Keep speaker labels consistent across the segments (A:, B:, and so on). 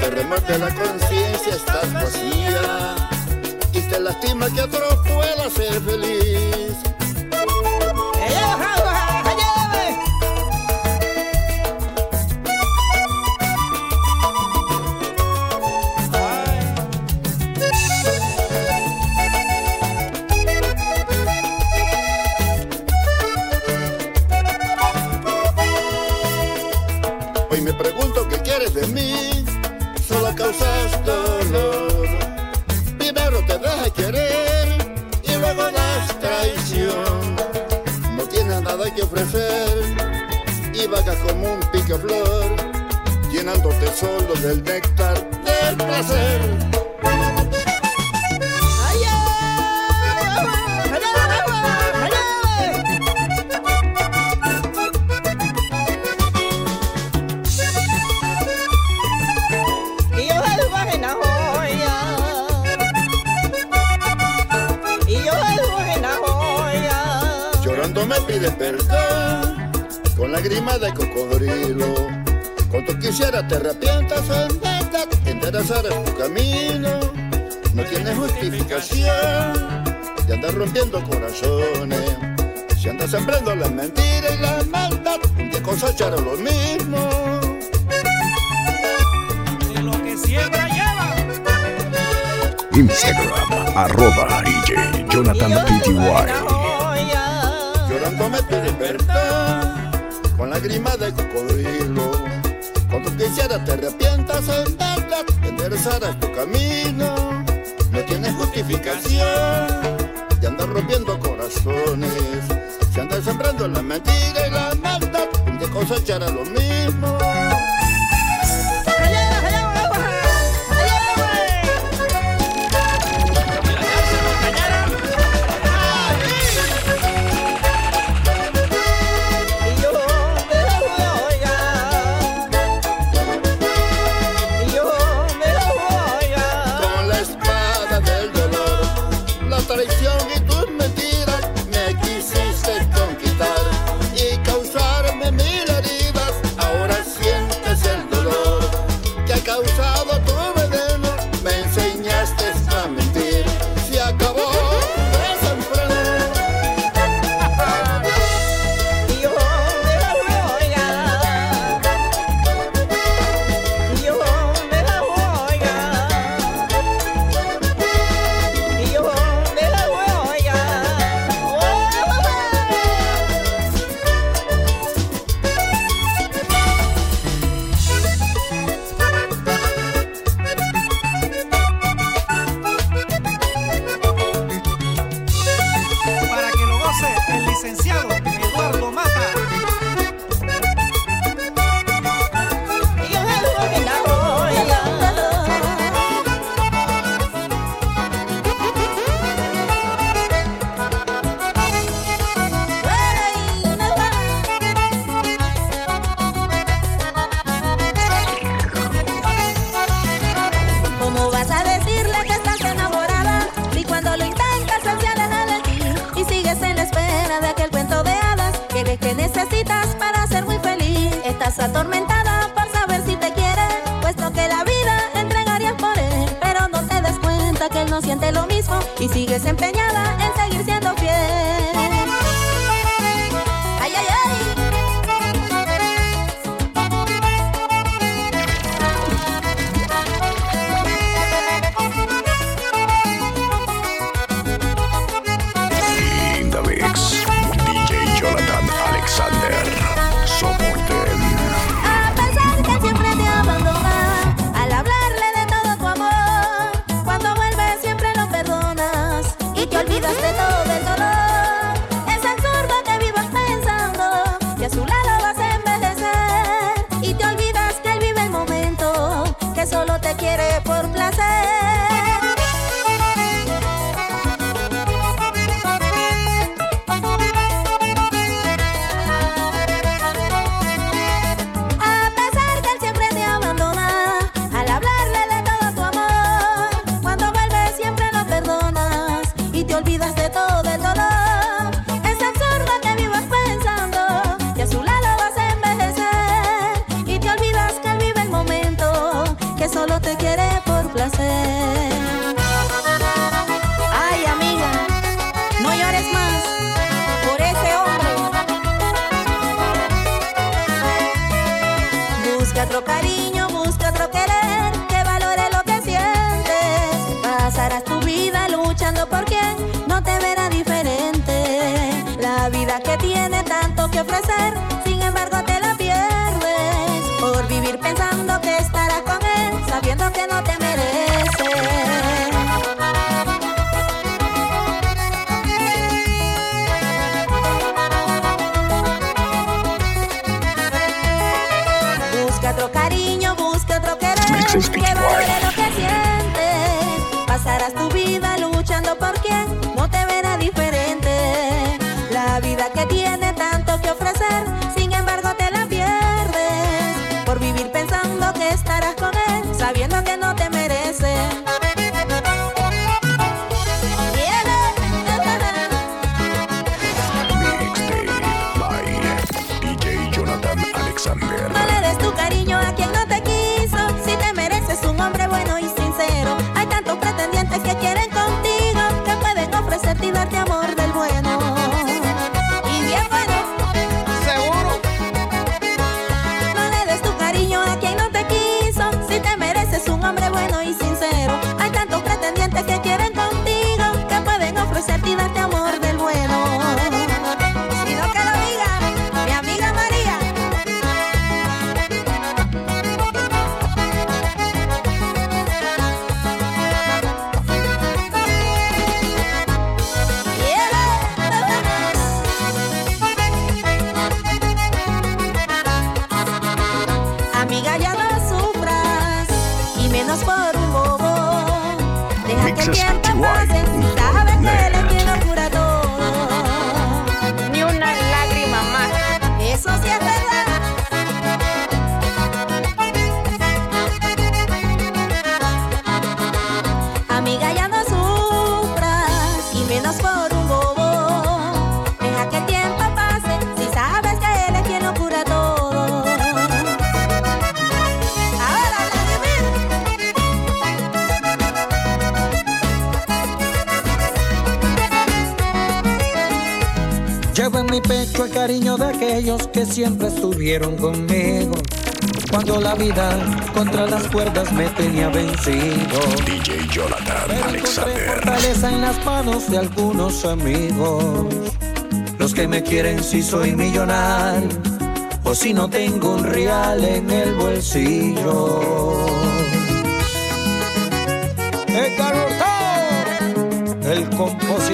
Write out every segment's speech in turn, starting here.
A: te remate la conciencia, estás vacía y te lastima que otro pueda ser feliz. Llenándote solo del néctar del placer. Quisiera te arrepientas en verdad, enderezarás tu camino. No tienes justificación de andar rompiendo corazones. Si andas sembrando la mentira y la maldad, día cosecharás lo mismo.
B: De lo que siembra lleva.
C: Instagram, arroba DJ Jonathan PTY.
A: Llorando me pides perdón con lágrimas de cocodrilo. Quisiera te arrepientas en verdad, enderezarás tu camino. No tienes justificación de andar rompiendo corazones. Si andas sembrando la mentira y la maldad, un día cosecharás lo mismo.
D: atormentada por saber si te quiere, puesto que la vida entregarías por él, pero no te das cuenta que él no siente lo mismo y sigues empeñada sin embargo te la pierdes. Por vivir pensando que estarás con él, sabiendo que no te mereces. Busca otro cariño, busca otro querer. Access
C: PTY.
D: el
E: cariño de aquellos que siempre estuvieron conmigo. Cuando la vida contra las cuerdas me tenía vencido.
C: DJ Jonathan
E: Pero
C: Alexander.
E: fortaleza en las manos de algunos amigos. Los que me quieren si soy millonario o si no tengo un real en el bolsillo. El compositor.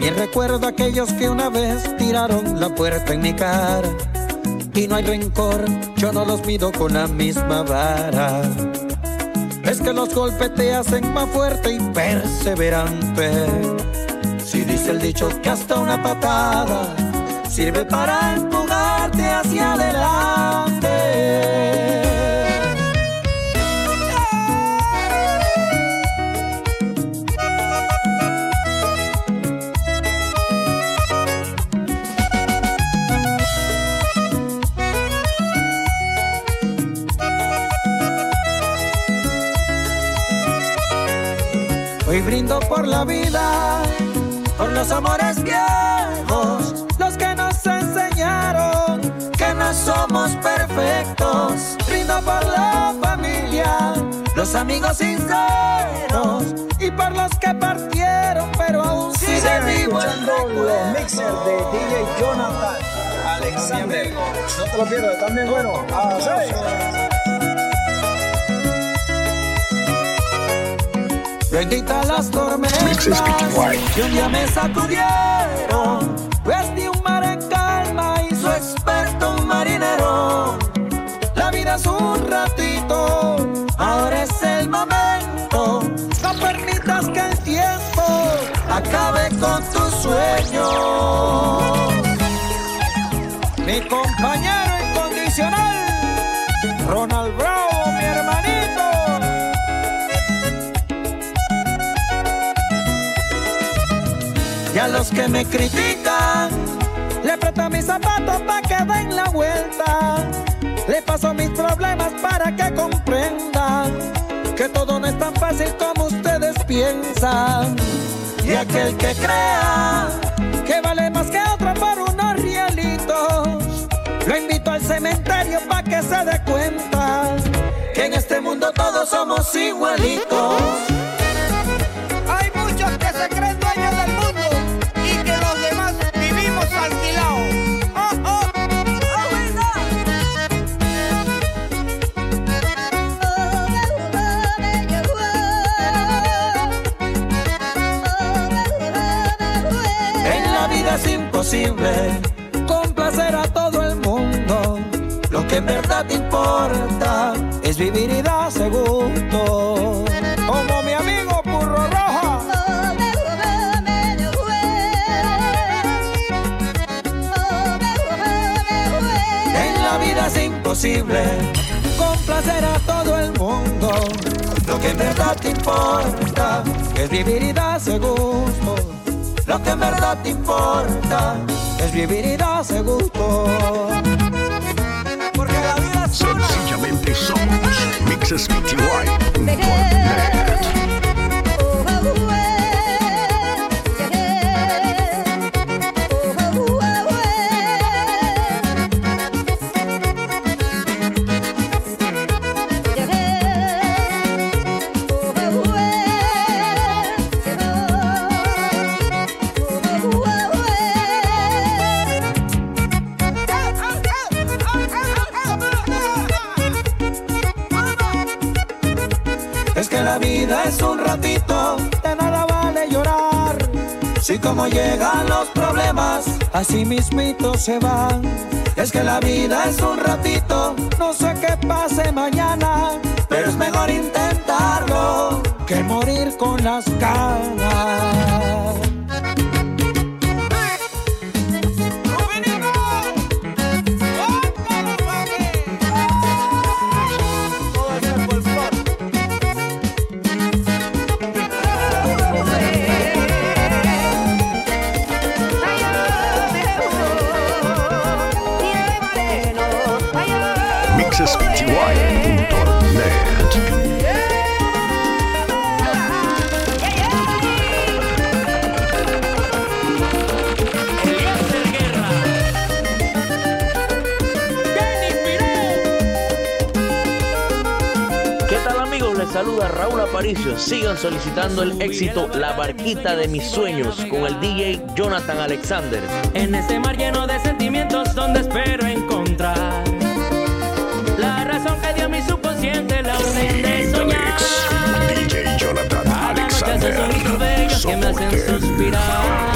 E: También recuerdo a aquellos que una vez tiraron la puerta en mi cara. Y no hay rencor, yo no los mido con la misma vara. Es que los golpes te hacen más fuerte y perseverante. Si dice el dicho que hasta una patada sirve para empujarte hacia adelante y brindo por la vida, por los amores viejos, los que nos enseñaron que no somos perfectos. Brindo por la familia, los amigos sinceros y por los que partieron, pero aún siguen vivos.
F: los mixers de DJ Jonathan Alexander. No te lo pierdas, también bueno. Ah,
E: Bendita las tormentas que un día me sacudieron. Vestí un mar en calma y su experto un marinero. La vida es un ratito, ahora es el momento. No permitas que el tiempo acabe con tus sueños. Mi compañero incondicional, Ronald Bravo, que me critican, le presto mis zapatos para que den la vuelta. Le paso mis problemas para que comprendan que todo no es tan fácil como ustedes piensan. Y aquel que crea que vale más que otro por unos rielitos, lo invito al cementerio para que se dé cuenta que en este mundo todos somos igualitos. Imposible complacer a todo el mundo. Lo que en verdad importa es vivir y darse gusto. Como mi amigo Purro Roja. En la vida es imposible complacer a todo el mundo. Lo que en verdad te importa es vivir y darse gusto. Lo que en verdad te importa es vivir y darse gusto. Porque la vida es una.
C: Sencillamente somos mixespty.net.
E: Es Si como llegan los problemas, así mismito se van. Es que la vida es un ratito, no sé qué pase mañana, pero es mejor intentarlo que morir con las ganas.
G: Sigan solicitando el éxito La Barquita de mis sueños con el DJ Jonathan Alexander.
B: En este mar lleno de sentimientos donde espero encontrar la razón que dio mi subconsciente la orden de soñar.
C: DJ Jonathan Alexander.
B: que me hacen suspirar.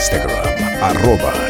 C: Instagram, arroba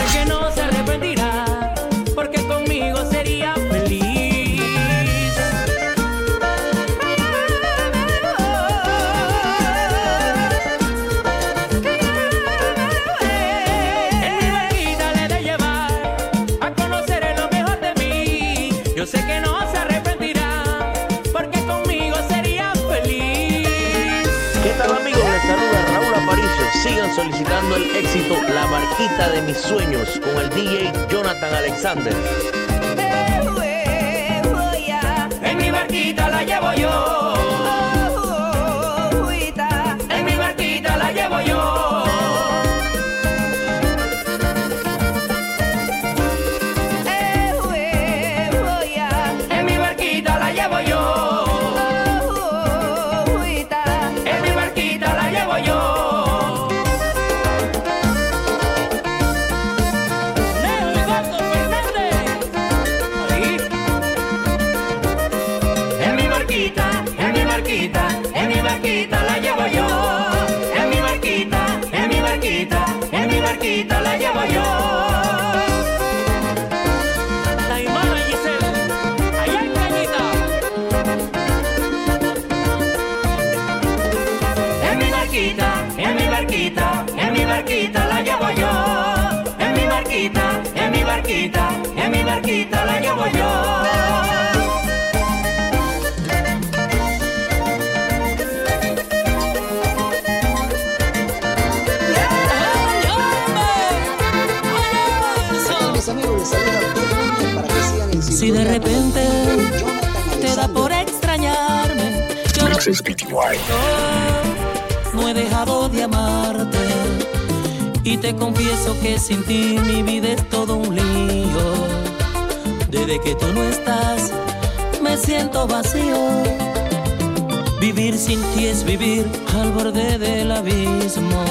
G: El éxito La Barquita de mis sueños con el DJ Jonathan Alexander.
D: En mi barquita la llevo yo. Barquita, en mi barquita la llevo yo.
B: Si de repente te da por extrañarme, yo no, no he dejado de amarte. Y te confieso que sin ti mi vida es todo un lío. Desde que tú no estás, me siento vacío. Vivir sin ti es vivir al borde del abismo.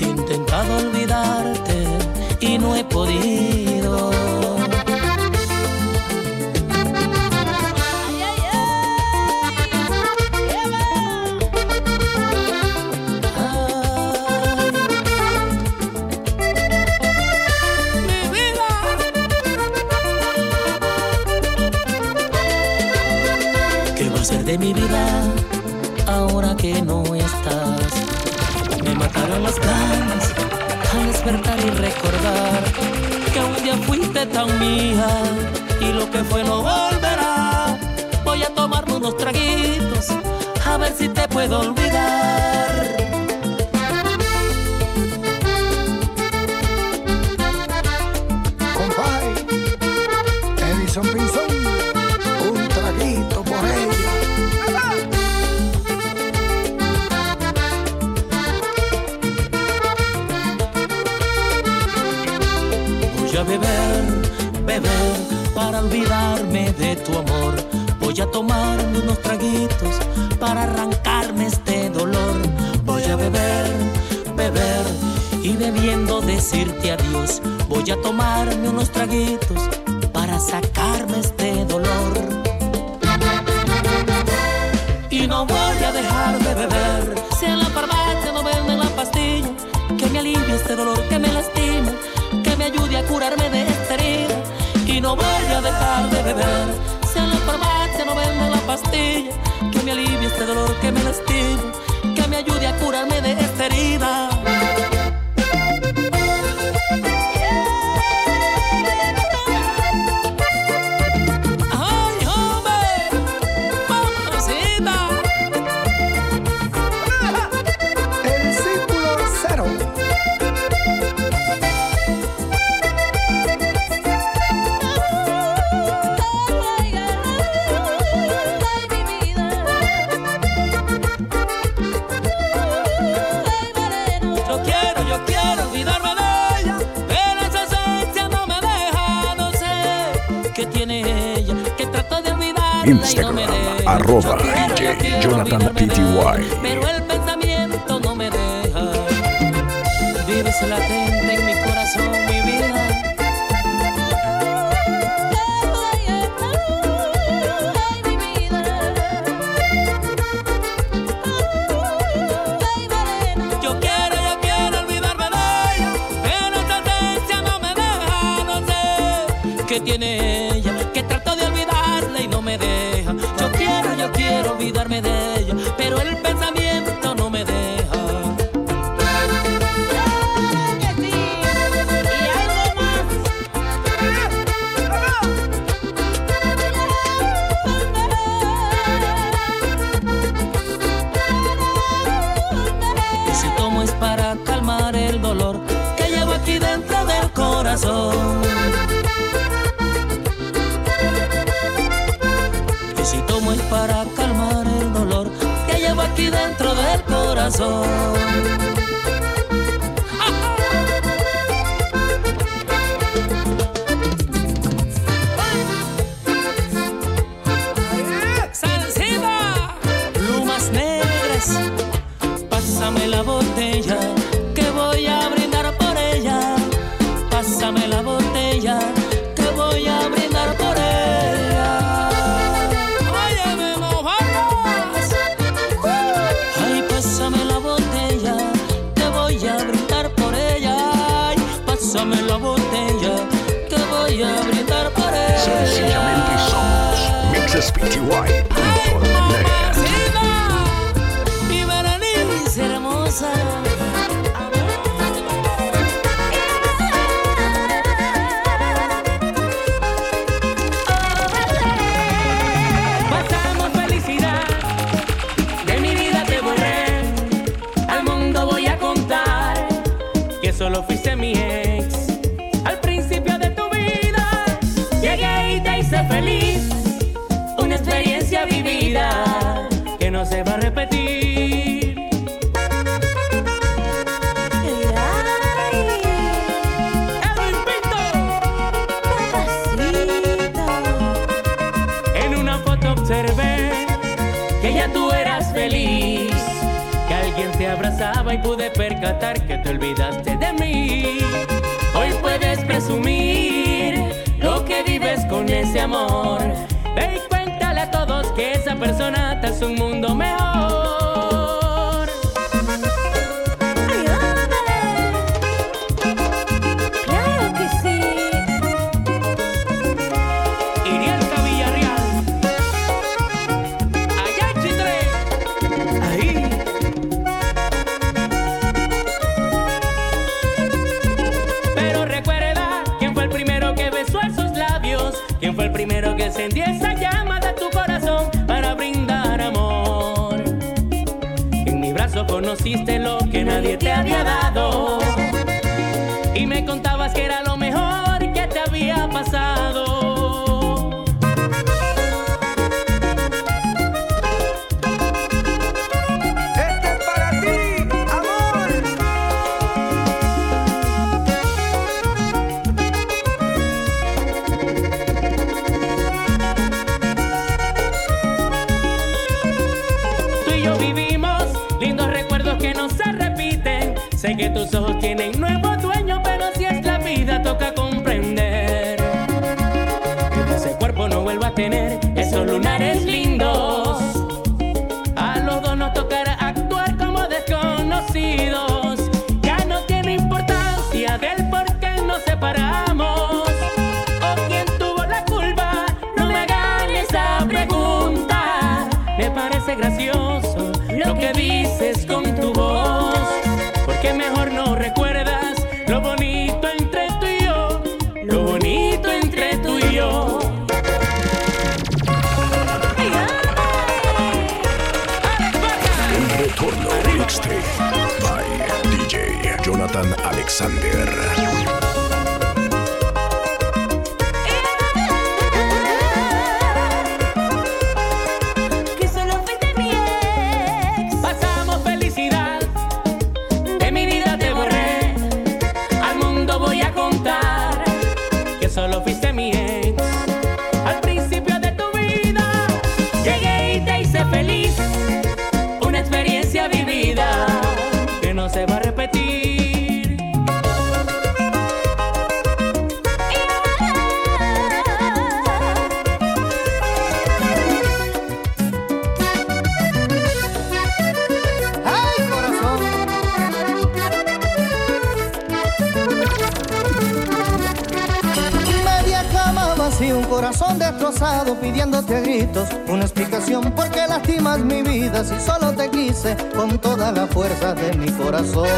B: He intentado olvidarte y no he podido. Mi vida ahora que no estás? Me mataron las ganas al despertar y recordar que un día fuiste tan mía y lo que fue no volverá. Voy a tomarme unos traguitos a ver si te puedo olvidar.
H: Compay, Edison
B: olvidarme de tu amor. Voy a tomarme unos traguitos para arrancarme este dolor. Voy a beber, beber y bebiendo decirte adiós. Voy a tomarme unos traguitos para sacarme este dolor. Y no voy a dejar de beber. Si en la farmacia no venden la pastilla, que me alivie este dolor que me lastima, que me ayude a curarme de esta herida. Y no voy a dejar de beber. Si en la farmacia no venden la pastilla, que me alivie este dolor que me lastima, que me ayude a curarme de esta herida.
C: Arroba DJ Jonathan PTY.
B: Pero el pensamiento no me deja. Vives latente pude percatar que te olvidaste de mí. Hoy puedes presumir lo que vives con ese amor. Ve y cuéntale a todos que esa persona te hace un mundo mejor. Conociste lo que nadie te había dado que tus ojos tienen nuevo dueño, pero si es la vida toca comprender que ese cuerpo no vuelva a tener esos lunares lindos. A los dos nos tocará actuar como desconocidos. Ya no tiene importancia del por qué nos separamos. O quién tuvo la culpa, no me hagan esa pregunta. Me parece gracioso lo que dices
C: Alexander.
I: Pidiéndote a gritos una explicación por qué lastimas mi vida si solo te quise con toda la fuerza de mi corazón.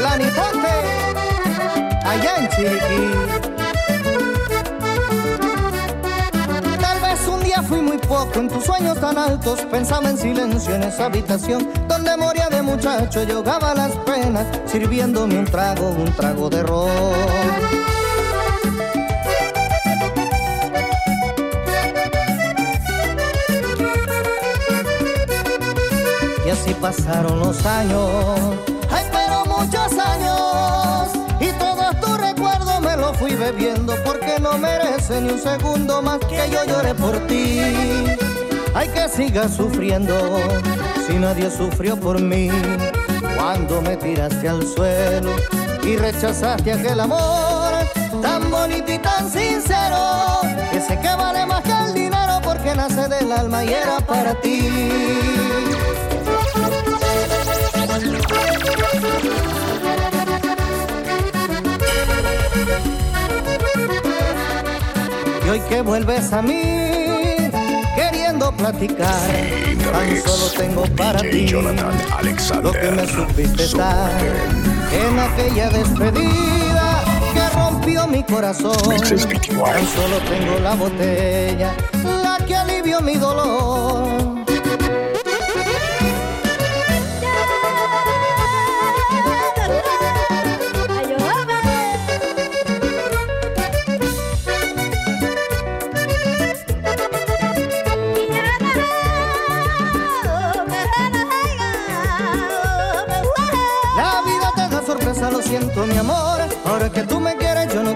I: La Nipote, allá en Chiriquí. Fui muy poco en tus sueños tan altos. Pensaba en silencio en esa habitación donde moría de muchacho. y ahogaba las penas sirviéndome un trago, un trago de ron. Así pasaron los años. Ay, pero muchos años. Y todo tu recuerdo me lo fui bebiendo porque no merece ni un segundo más que yo llore por ti. Hay que siga sufriendo si nadie sufrió por mí. Cuando me tiraste al suelo y rechazaste aquel amor tan bonito y tan sincero, que sé que vale más que el dinero porque nace del alma y era para ti. Hoy que vuelves a mí, queriendo platicar, tan solo tengo para ti lo que me supiste dar en aquella despedida que rompió mi corazón. Tan solo tengo la botella, la que alivió mi dolor.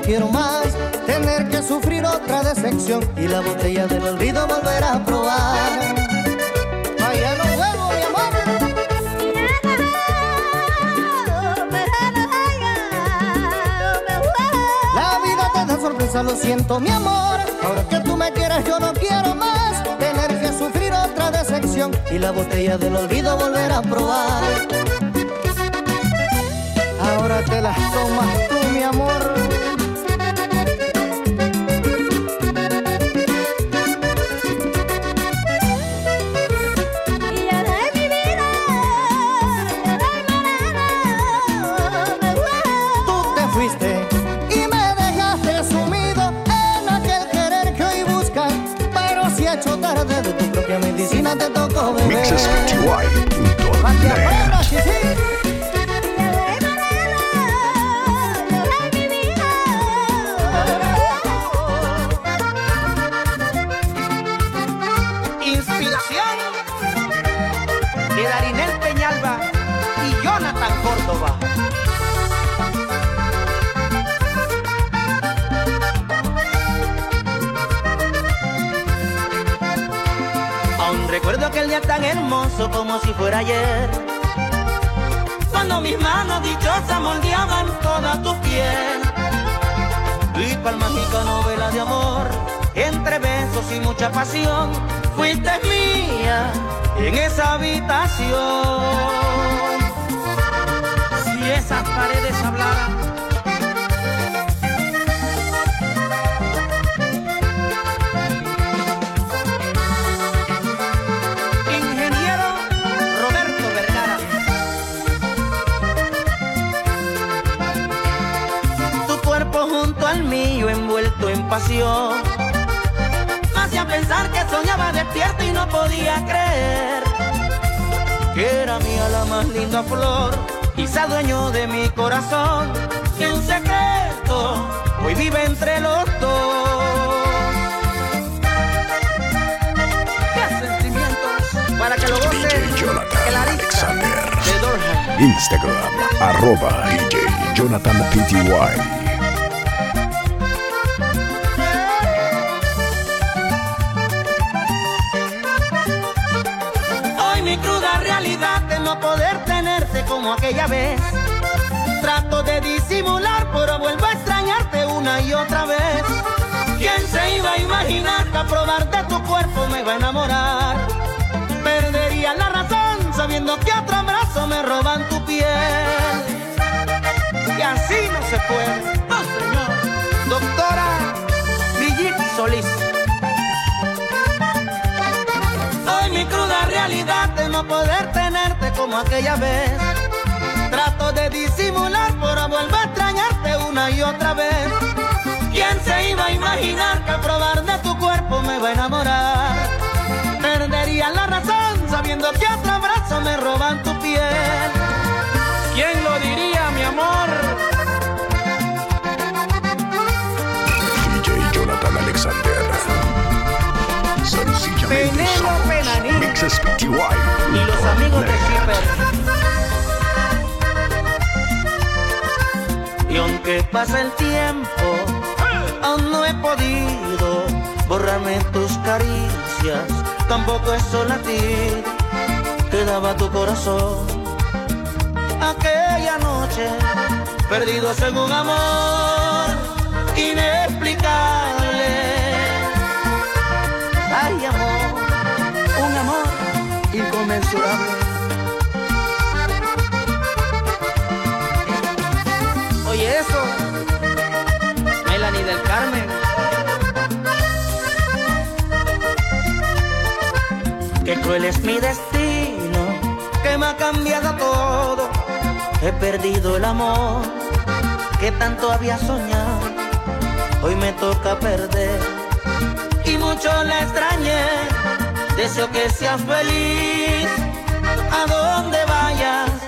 I: Quiero más tener que sufrir otra decepción y la botella del olvido volver a probar. Vaya, no vuelvo, mi amor. La vida te da sorpresa, lo siento mi amor. Ahora que tú me quieres, yo no quiero más tener que sufrir otra decepción y la botella del olvido volver a probar. Ahora te las tomas tú, mi amor. Te aquel
J: día tan hermoso como si fuera ayer. Cuando mis manos dichosas moldeaban toda tu piel. Y pa'l mágica novela de amor, entre besos y mucha pasión, fuiste mía en esa habitación. Si esas paredes hablaran, al mío envuelto en pasión. Me hacía pensar que soñaba despierto y no podía creer que era mía la más linda flor y se adueñó de mi corazón. Y un secreto hoy vive entre los dos. ¡Qué sentimientos! Para que lo goce de Durham.
C: Instagram, arroba DJ Jonathan PTY.
J: Como aquella vez. Trato de disimular, pero vuelvo a extrañarte una y otra vez. ¿Quién se iba a imaginar que a probar de tu cuerpo me iba a enamorar? Perdería la razón sabiendo que otro abrazo me roban tu piel. Y así no se puede. No, señor. Doctora Brigitte Solís. Hoy mi cruda realidad de no poder tenerte como aquella vez. Trato de disimular, pero vuelvo a extrañarte una y otra vez. ¿Quién se iba a imaginar que al probar de tu cuerpo me va a enamorar? Perdería la razón sabiendo que otro abrazo me roban tu piel. ¿Quién lo diría, mi amor?
C: DJ Jonathan Alexander. Sencillamente
J: Y los amigos de Shipper. Y aunque pasa el tiempo, aún no he podido borrarme tus caricias, tampoco es solo a ti que daba tu corazón. Aquella noche, perdidos en un amor inexplicable. Ay, amor inconmensurable. Oye, eso, Melanie del Carmen. Qué cruel es mi destino, que me ha cambiado todo. He perdido el amor que tanto había soñado. Hoy me toca perder y mucho la extrañé. Deseo que seas feliz a donde vayas.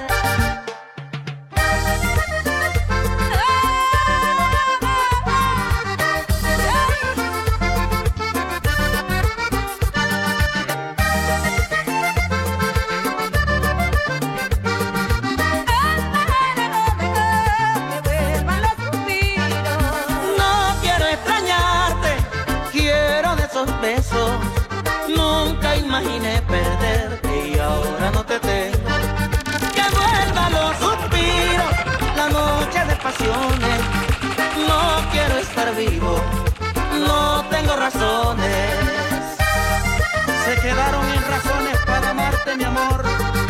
J: No tengo razones. Se quedaron en razones para amarte, mi amor.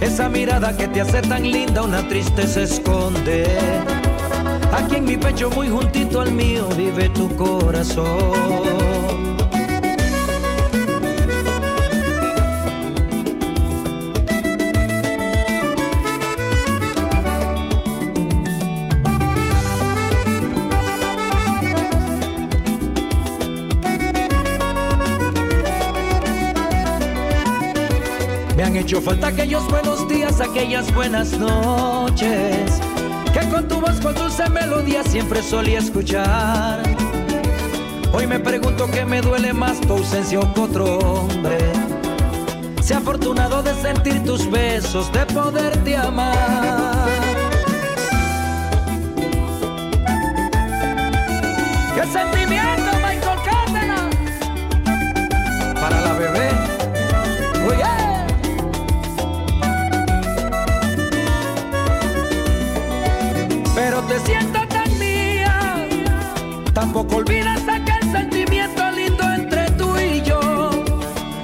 E: Esa mirada que te hace tan linda, una tristeza esconde. Aquí en mi pecho, muy juntito al mío, vive tu corazón. Han hecho falta aquellos buenos días, aquellas buenas noches, que con tu voz con dulce melodía siempre solía escuchar. Hoy me pregunto qué me duele más, tu ausencia o otro hombre. Sé afortunado de sentir tus besos, de poderte amar. ¡Qué sentimiento, Michael Cárdenas! Para la bebé. Oye. Te siento tan mía. Tampoco olvidas aquel sentimiento lindo entre tú y yo.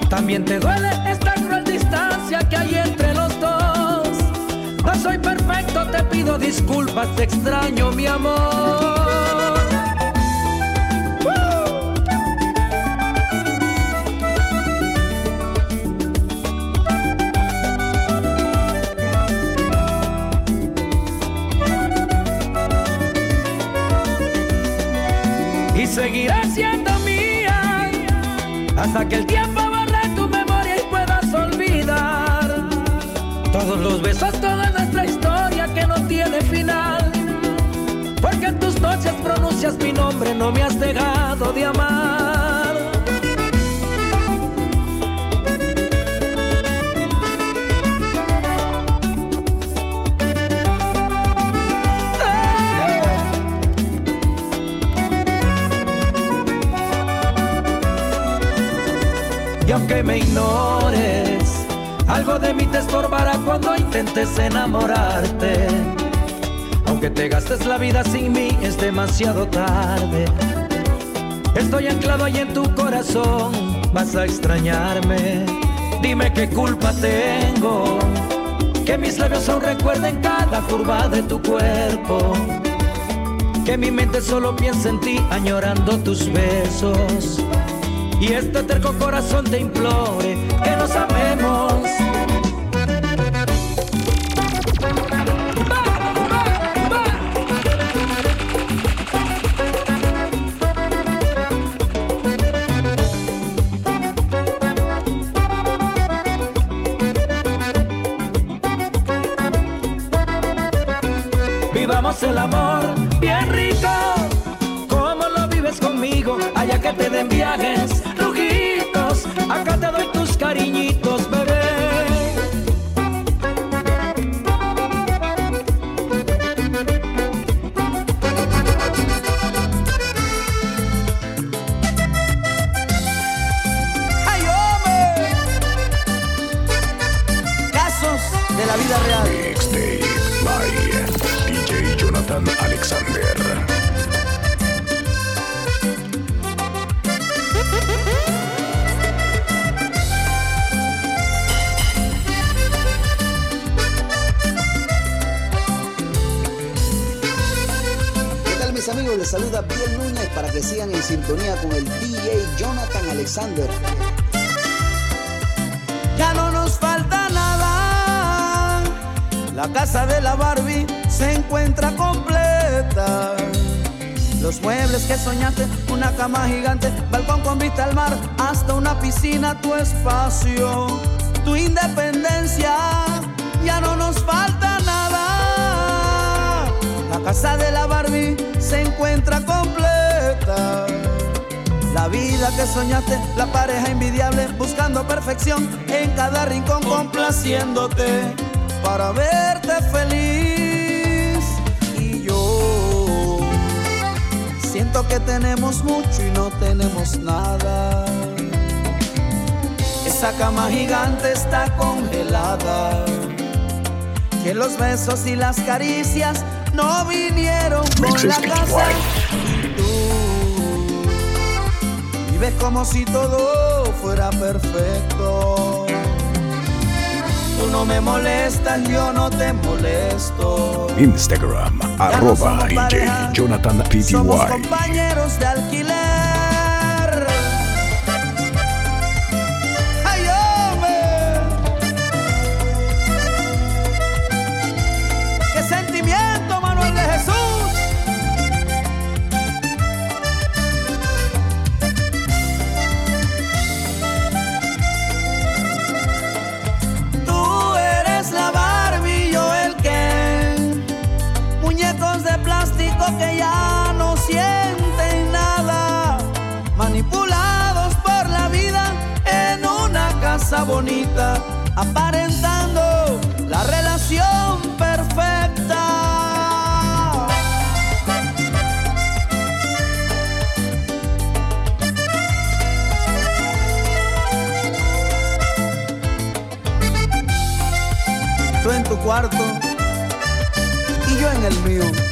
E: También te duele esta cruel distancia que hay entre los dos. No soy perfecto, te pido disculpas, te extraño, mi amor. Y seguirás siendo mía hasta que el tiempo borre tu memoria y puedas olvidar los besos toda nuestra historia que no tiene final. Porque en tus noches pronuncias mi nombre, no me has dejado de amar. Y aunque me ignores, algo de mí te estorbará cuando intentes enamorarte. Aunque te gastes la vida sin mí, es demasiado tarde. Estoy anclado ahí en tu corazón, vas a extrañarme. Dime qué culpa tengo, que mis labios aún recuerden cada curva de tu cuerpo. Que mi mente solo piensa en ti, añorando tus besos. Y este terco corazón te implore que nos amemos. Vivamos el amor bien rico, como lo vives conmigo, allá que te den viajes, te doy tus cariñitos,
K: sintonía con el DJ Jonathan Alexander.
J: Ya no nos falta nada. La casa de la Barbie se encuentra completa. Los muebles que soñaste, una cama gigante, balcón con vista al mar, hasta una piscina, tu espacio, tu independencia. Ya no nos falta nada. La casa de la Barbie se encuentra completa. La vida que soñaste, la pareja envidiable, buscando perfección en cada rincón, complaciéndote para verte feliz. Y yo siento que tenemos mucho y no tenemos nada. Esa cama gigante está congelada. Que los besos y las caricias no vinieron con la casa. Vives como si todo fuera perfecto. Tú no me molestas, yo no te molesto.
C: Instagram, arroba
J: pareja,
C: Jonathan
J: Somos
C: PTY.
J: compañeros de alquiler. Bonita. Aparentando la relación perfecta. Tú en tu cuarto y yo en el mío.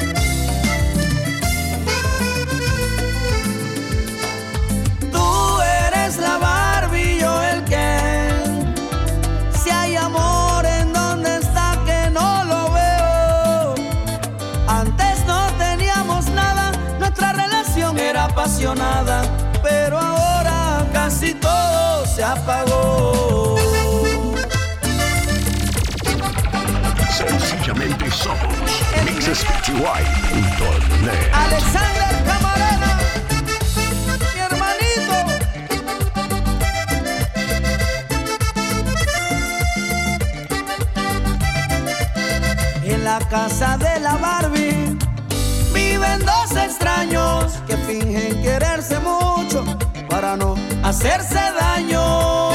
J: Apagó.
C: Sencillamente somos mixespty.net.
J: Alexander Camarena, mi hermanito. la casa de la Barbie viven dos extraños que fingen quererse mucho para no hacerse daño.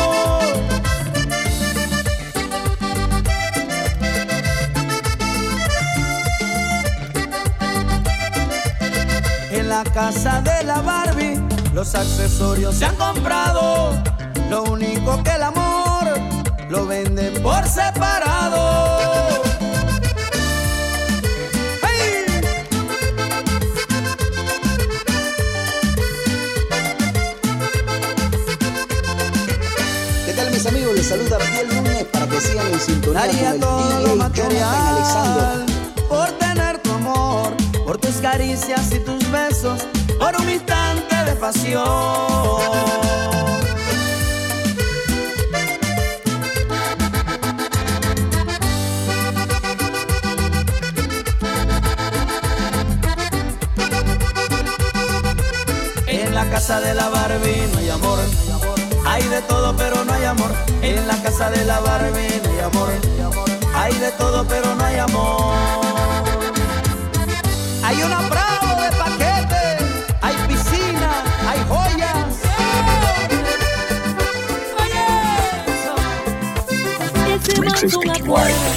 J: En la casa de la Barbie los accesorios se han comprado. Lo único que el amor lo vende por separado.
K: Amigos? Les saluda Piel Núñez para que sigan en sintonía con el
J: todo lo
K: DJ Jonathan Alexander.
J: por tener tu amor, por tus caricias y tus besos, por un instante de pasión. En la casa de la Barbie no hay amor. Hay de todo pero no hay amor. En la casa de la Barbie no hay amor. Hay de todo pero no hay amor. Hay una bravo de paquete. Hay piscina, hay joyas.
B: Un acuerdo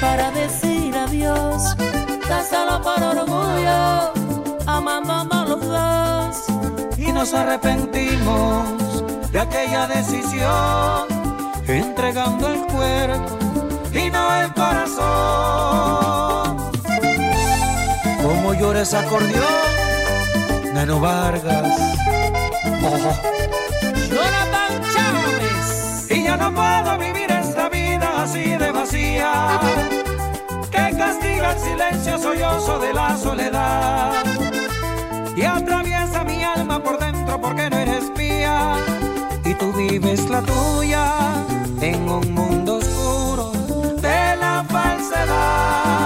B: para decir adiós, tan solo por orgullo, amándonos los dos.
E: y nos arrepentimos de aquella decisión, entregando el cuerpo y no el corazón. Como llora ese acordeón, Nano Vargas. Ojo.
B: Jonathan Chávez.
E: Y ya no puedo vivir esta vida así de vacía, que castiga el silencio sollozo de la soledad. Y atraviesa mi alma por dentro porque no eres mía. Tú vives la tuya en un mundo oscuro de la falsedad.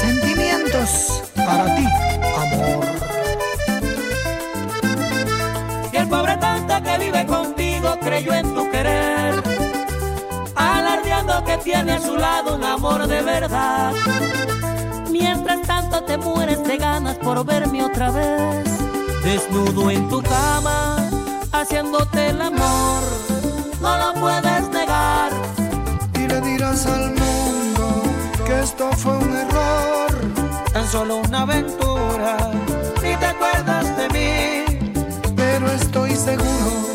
H: Sentimientos para ti, amor.
B: Y el pobre tonto que vive contigo creyó en tu querer, alardeando que tiene a su lado un amor de verdad. Mientras tanto te mueres de ganas por verme otra vez, desnudo en tu cama, haciéndote el amor. No lo puedes negar.
H: Y le dirás al mundo que esto fue un error.
E: Tan solo una aventura, ni te acuerdas de mí.
H: Pero estoy seguro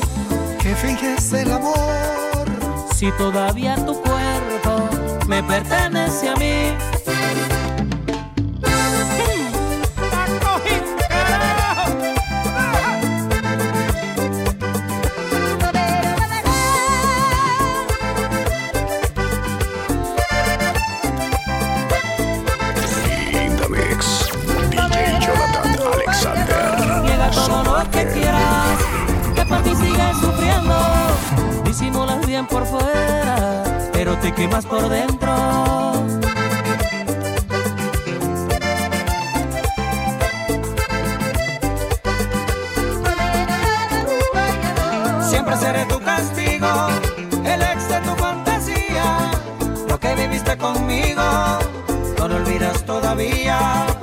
H: que finges el amor.
B: Si todavía tu cuerpo me pertenece a mí. Por fuera, pero te quemas por dentro.
E: Siempre seré tu castigo, el ex de tu fantasía. Lo que viviste conmigo, no lo olvidas todavía.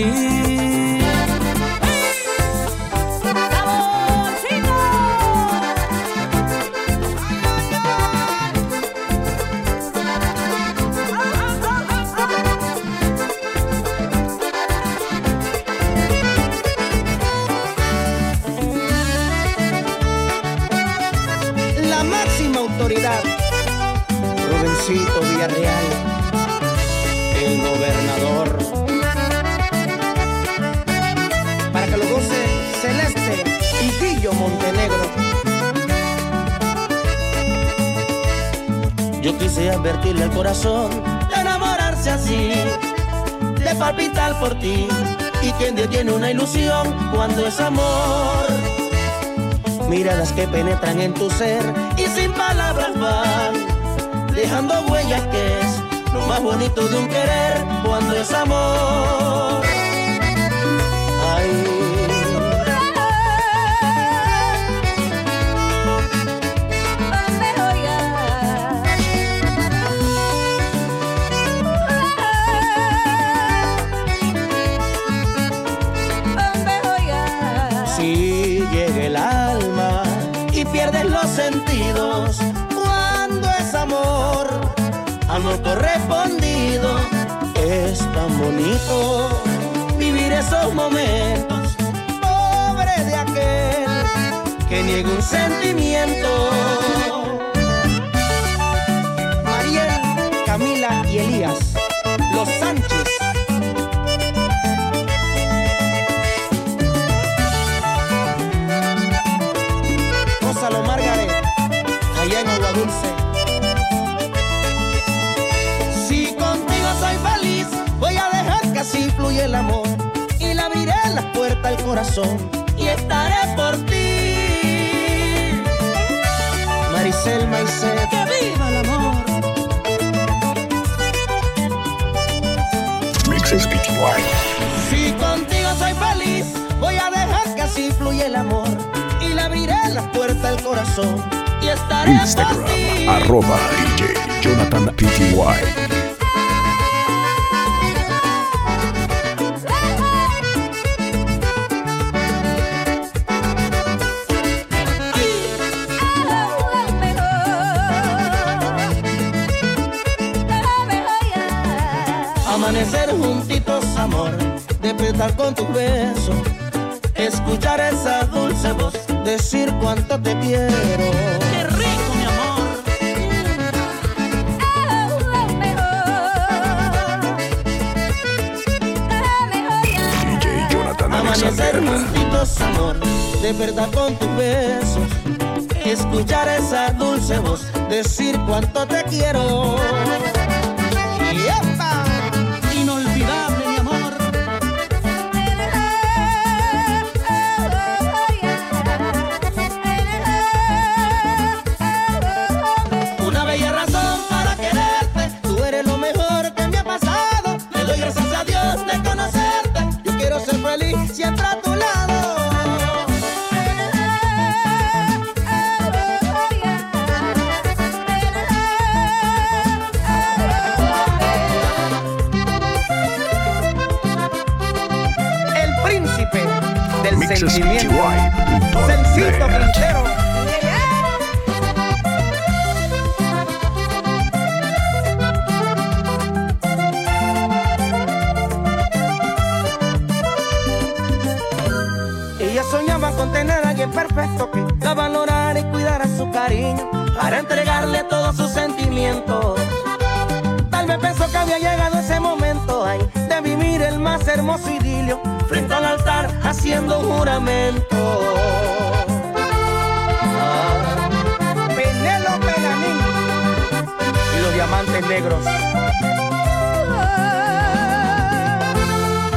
J: い。Ilusión cuando es amor. Miradas que penetran en tu ser y sin palabras van, dejando huellas que es lo más bonito de un querer cuando es amor. Correspondido. Es tan bonito vivir esos momentos, pobre de aquel que niega un sentimiento. Mariel, Camila y Elías, los Sánchez. Fluya el amor. Y le abriré la puerta al corazón y estaré por ti. Maricel Maicet, que viva el amor.
C: Mixes.
J: Si contigo soy feliz, voy a dejar que así fluya el amor. Y le abriré la puerta al corazón y estaré por
C: Instagram,
J: ti.
C: arroba DJ Jonathan PTY.
J: Amanecer juntitos, amor, despertar con tus besos, escuchar esa dulce voz, decir cuánto te quiero. Qué rico, mi amor.
C: DJ Jonathan
J: Amanecer juntitos, amor, despertar con tus besos, escuchar esa dulce voz, decir cuánto te quiero. Sentimiento. Sencito Quintero. Ella soñaba con tener a alguien perfecto que la valorara y cuidara su cariño para entregarle todos sus sentimientos. Tal vez pensó que había llegado ese momento ay, de vivir el más hermoso idilio frente al altar haciendo un juramento. Ah, Penélope y los diamantes negros.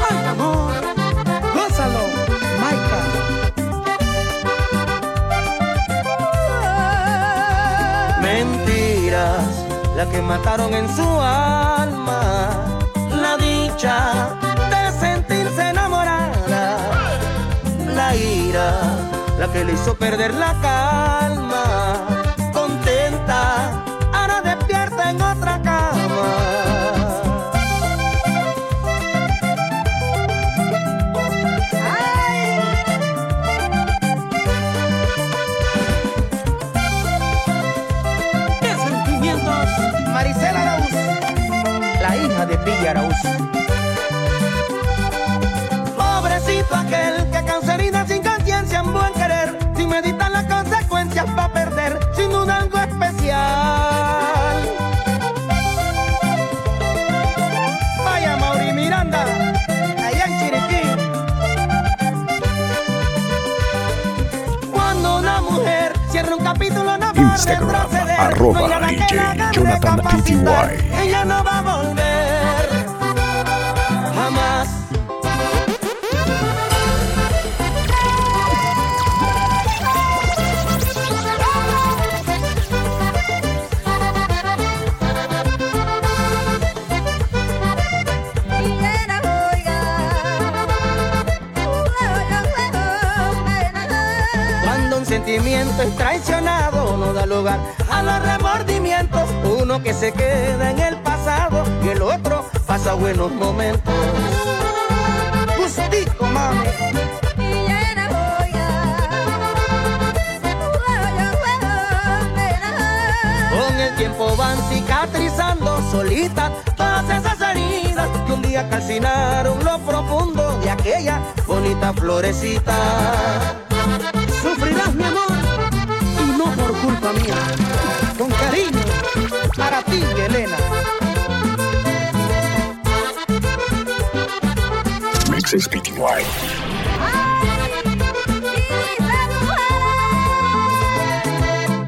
J: Ay, amor, gózalo, Maika. Mentiras, la que mataron en su alma, la dicha que le hizo perder la calma,
C: Instagram, arroba DJ Jonathan PTY.
J: Ella no va a volver jamás. Cuando un sentimiento es traicionado no da lugar a los remordimientos. Uno que se queda en el pasado y el otro pasa buenos momentos. Justico, mami. Con el tiempo van cicatrizando solitas todas esas heridas que un día calcinaron lo profundo de aquella bonita florecita. Culpa mía. Con cariño, para ti, Elena.
C: Mixes PTY.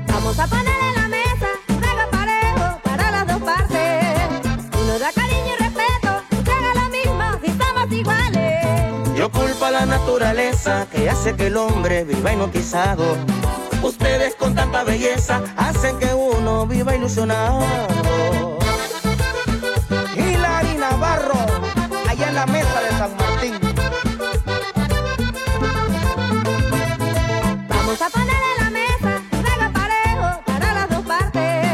D: Vamos a poner en la mesa un trago parejo para las dos partes. Uno da cariño y respeto, se haga lo mismo si somos iguales.
J: Yo culpo a la naturaleza que hace que el hombre viva hipnotizado. Ustedes con tanta belleza hacen que uno viva ilusionado. Hilary Navarro, allá en la mesa de San Martín.
D: Vamos a poner en la mesa un trago parejo para las dos partes.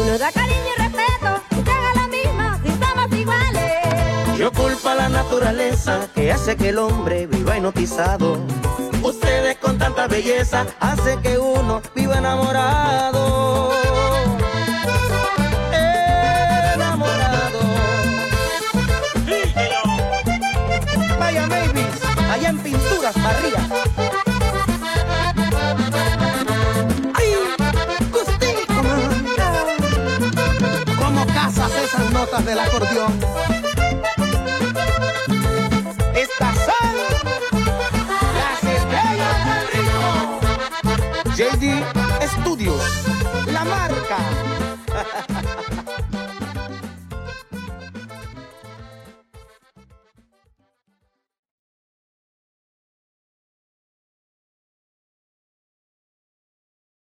D: Uno da cariño y respeto, se haga lo mismo si somos iguales.
J: Yo culpo a la naturaleza que hace que el hombre viva hipnotizado. Tanta belleza hacen que uno viva enamorado. Enamorado. Vaya Mavis, allá en Pinturas Barría. ¡Ay! Gustico. ¿Cómo casas esas notas del acordeón?